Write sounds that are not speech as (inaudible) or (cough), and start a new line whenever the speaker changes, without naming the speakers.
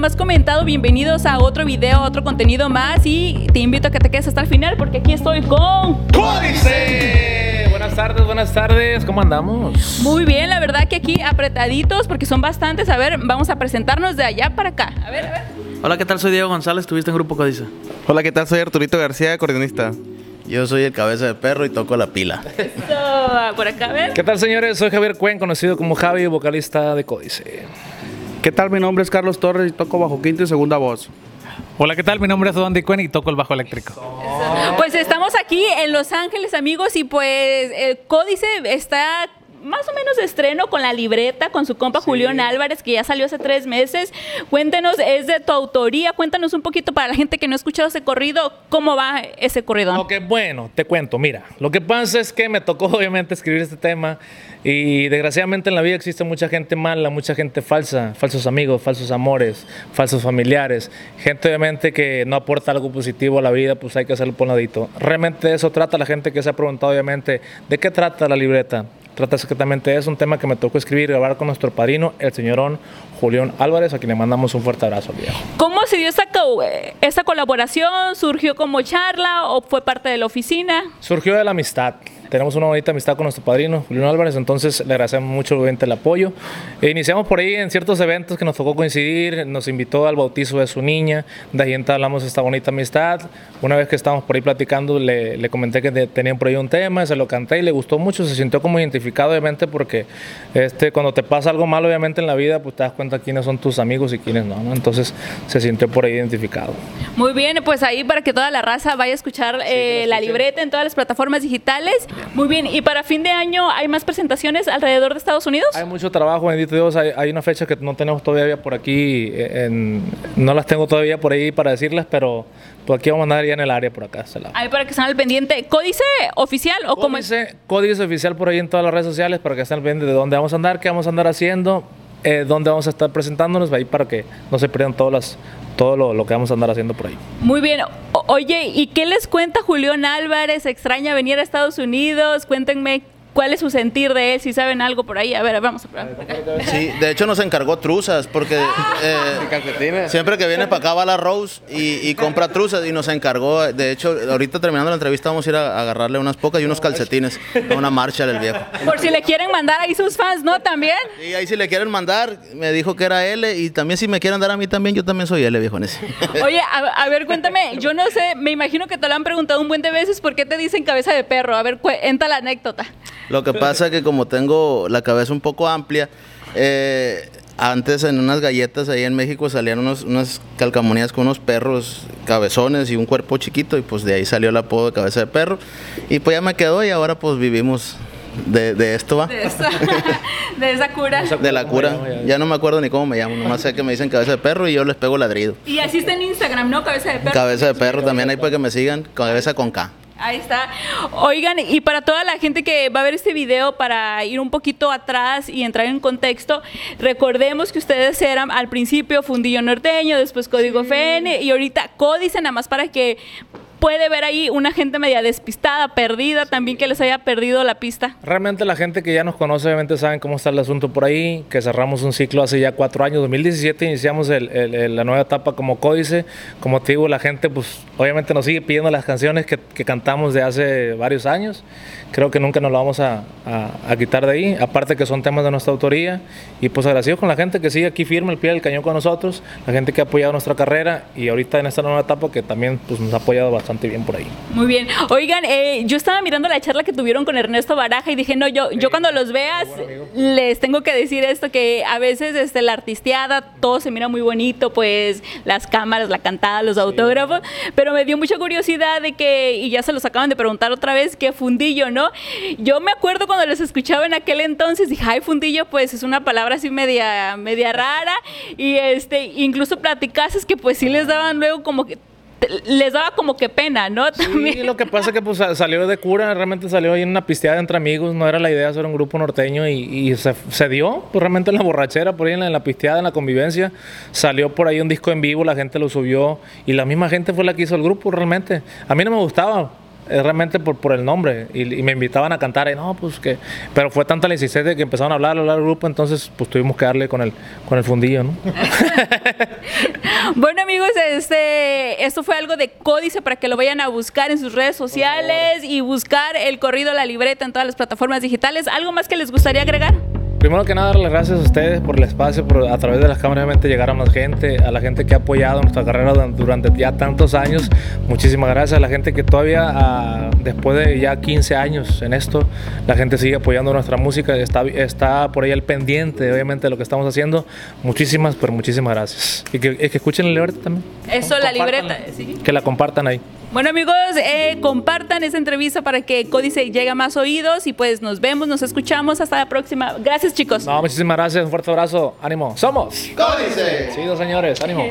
más comentado, bienvenidos a otro video, otro contenido más y te invito a que te quedes hasta el final porque aquí estoy con...
¡Códice! Buenas tardes, buenas tardes, ¿cómo andamos?
Muy bien, la verdad que aquí apretaditos porque son bastantes. A ver, vamos a presentarnos de allá para acá. A ver, a ver.
Hola, ¿qué tal? Soy Diego González, estuviste en Grupo Códice.
Hola, ¿qué tal? Soy Arturito García, acordeonista.
Yo soy el cabeza de perro y toco la pila.
Eso, por acá, a ver.
¿Qué tal, señores? Soy Javier Cuen, conocido como Javi, vocalista de Códice.
¿Qué tal? Mi nombre es Carlos Torres y toco bajo quinto y segunda voz.
Hola, ¿qué tal? Mi nombre es Andy Cuen y toco el bajo eléctrico.
Pues estamos aquí en Los Ángeles, amigos, y pues el Códice está más o menos de estreno con la libreta, con su compa Julián Álvarez, que ya salió hace tres meses. Cuéntenos, es de tu autoría, cuéntanos un poquito para la gente que no ha escuchado ese corrido, ¿cómo va ese corrido?
Ok, bueno, te cuento, mira, lo que pasa es que me tocó (laughs) obviamente escribir este tema y desgraciadamente en la vida existe mucha gente mala, mucha gente falsa, falsos amigos, falsos amores, falsos familiares, gente obviamente que no aporta algo positivo a la vida, pues hay que hacerlo por un ladito. Realmente de eso trata la gente que se ha preguntado obviamente, ¿de qué trata la libreta? Trata exactamente de eso, un tema que me tocó escribir y grabar con nuestro padrino, el señorón Julián Álvarez, a quien le mandamos un fuerte abrazo, viejo.
¿Cómo se dio esa, esa colaboración? ¿Surgió como charla o fue parte de la oficina?
Surgió de la amistad. Tenemos una bonita amistad con nuestro padrino, Julián Álvarez, entonces le agradecemos mucho obviamente, el apoyo. E iniciamos por ahí en ciertos eventos que nos tocó coincidir, nos invitó al bautizo de su niña, de ahí entablamos esta bonita amistad. Una vez que estábamos por ahí platicando, le, le comenté que te- tenían por ahí un tema, se lo canté y le gustó mucho, se sintió como identificado obviamente porque este, cuando te pasa algo malo obviamente en la vida, pues te das cuenta quiénes son tus amigos y quiénes no, ¿no? Entonces se sintió por ahí identificado.
Muy bien, pues ahí para que toda la raza vaya a escuchar eh, la libreta en todas las plataformas digitales. Muy bien, y para fin de año hay más presentaciones alrededor de Estados Unidos.
Hay mucho trabajo, bendito Dios. Hay, hay una fecha que no tenemos todavía por aquí. eh, en- no las tengo todavía por ahí para decirles, pero pues aquí vamos a andar ya en el área por acá.
Ahí para que estén al pendiente. ¿Códice oficial o cómo es?
Códice oficial por ahí en todas las redes sociales para que estén al pendiente de dónde vamos a andar, qué vamos a andar haciendo, eh, dónde vamos a estar presentándonos, ahí para que no se pierdan todas las, todo lo, lo que vamos a andar haciendo por ahí.
Muy bien. Oye, ¿y qué les cuenta Julián Álvarez? ¿Extraña venir a Estados Unidos? Cuéntenme cuál es su sentir de él, si saben algo por ahí. A ver, vamos a acá.
Sí, de hecho nos encargó truzas porque eh, siempre que viene para acá va la Rose y, y compra truzas y nos encargó. De hecho, ahorita terminando la entrevista vamos a ir a, agarrarle unas pocas y unos calcetines a una marcha del viejo.
Por si le quieren mandar ahí sus fans, ¿no? También.
Y ahí si le quieren mandar, me dijo que era L y también si me quieren dar a mí también, yo también soy L, viejones. (laughs)
Oye, a, a ver, cuéntame, yo no sé, me imagino que te lo han preguntado un buen de veces, ¿por qué te dicen cabeza de perro? A ver, cuenta la anécdota.
Lo que pasa es que como tengo la cabeza un poco amplia, eh, antes en unas galletas ahí en México salían unos, unas calcamonías con unos perros cabezones y un cuerpo chiquito y pues de ahí salió el apodo de cabeza de perro y pues ya me quedó y ahora pues vivimos de, de esto va,
De esa, de esa cura.
de la cura. Ya no me acuerdo ni cómo me llamo, nomás sé que me dicen cabeza de perro y yo les pego ladrido.
Y así está en Instagram, ¿no? Cabeza de perro.
Cabeza de perro también ahí para que me sigan, cabeza con K.
Ahí está. Oigan, y para toda la gente que va a ver este video, para ir un poquito atrás y entrar en contexto, recordemos que ustedes eran al principio Fundillo Norteño, después Código FN y ahorita Códice, nada más para que puede ver ahí una gente media despistada, perdida, también que les haya perdido la pista.
Realmente la gente que ya nos conoce obviamente saben cómo está el asunto por ahí, que cerramos un ciclo hace ya cuatro años, 2017 iniciamos el- el- el- la nueva etapa como códice, como te digo, la gente pues obviamente nos sigue pidiendo las canciones que, que cantamos de hace varios años, creo que nunca nos lo vamos a, a- a quitar de ahí, aparte que son temas de nuestra autoría. Y pues agradecidos con la gente que sigue aquí firme el pie del cañón con nosotros, la gente que ha apoyado nuestra carrera y ahorita en esta nueva etapa que también pues nos ha apoyado bastante bien por ahí.
Muy bien. Oigan, eh, yo estaba mirando la charla que tuvieron con Ernesto Baraja y dije, no, yo, yo cuando los veas les tengo que decir esto, que a veces este, la artisteada, todo se mira muy bonito, pues las cámaras, la cantada, los autógrafos, pero me dio mucha curiosidad de que, y ya se los acaban de preguntar otra vez, que fundillo, ¿no? Yo me acuerdo cuando los escuchaba en aquel entonces, dije, ay, fundillo, pues es una palabra así media, media rara, y este, incluso platicases que pues sí les daban luego como que les daba como que pena, ¿no?
Sí, lo que pasa es que pues, sa- salió de cura, realmente salió ahí en una pisteada entre amigos, no era la idea hacer un grupo norteño y, y se, se dio, pues realmente en la borrachera, por ahí en la, en la pisteada, en la convivencia, salió por ahí un disco en vivo, la gente lo subió y la misma gente fue la que hizo el grupo realmente. A mí no me gustaba. Es realmente por, por el nombre. Y, y me invitaban a cantar, y no, pues que. Pero fue tanta la insistencia que empezaron a hablar, a hablar del grupo, entonces pues tuvimos que darle con el, con el fundillo, ¿no? (laughs)
Bueno amigos, este, esto fue algo de códice para que lo vayan a buscar en sus redes sociales y buscar el corrido La Libreta en todas las plataformas digitales. ¿Algo más que les gustaría agregar?
Primero que nada, darle las gracias a ustedes por el espacio, por a través de las cámaras obviamente llegar a más gente, a la gente que ha apoyado nuestra carrera duran- durante ya tantos años. Muchísimas gracias a la gente que todavía, ah, después de ya 15 años en esto, la gente sigue apoyando nuestra música, está, está por ahí al pendiente, obviamente, de lo que estamos haciendo. Muchísimas, pero muchísimas gracias. Y que, que escuchen la libreta también.
Eso, la libreta. sí.
Que la compartan ahí.
Bueno amigos, eh, compartan esta entrevista para que Códice llegue a más oídos y pues nos vemos, nos escuchamos. Hasta la próxima. Gracias chicos.
No, muchísimas gracias, un fuerte abrazo, ánimo. ¡Somos!
Códice.
Sí, dos señores, ánimo.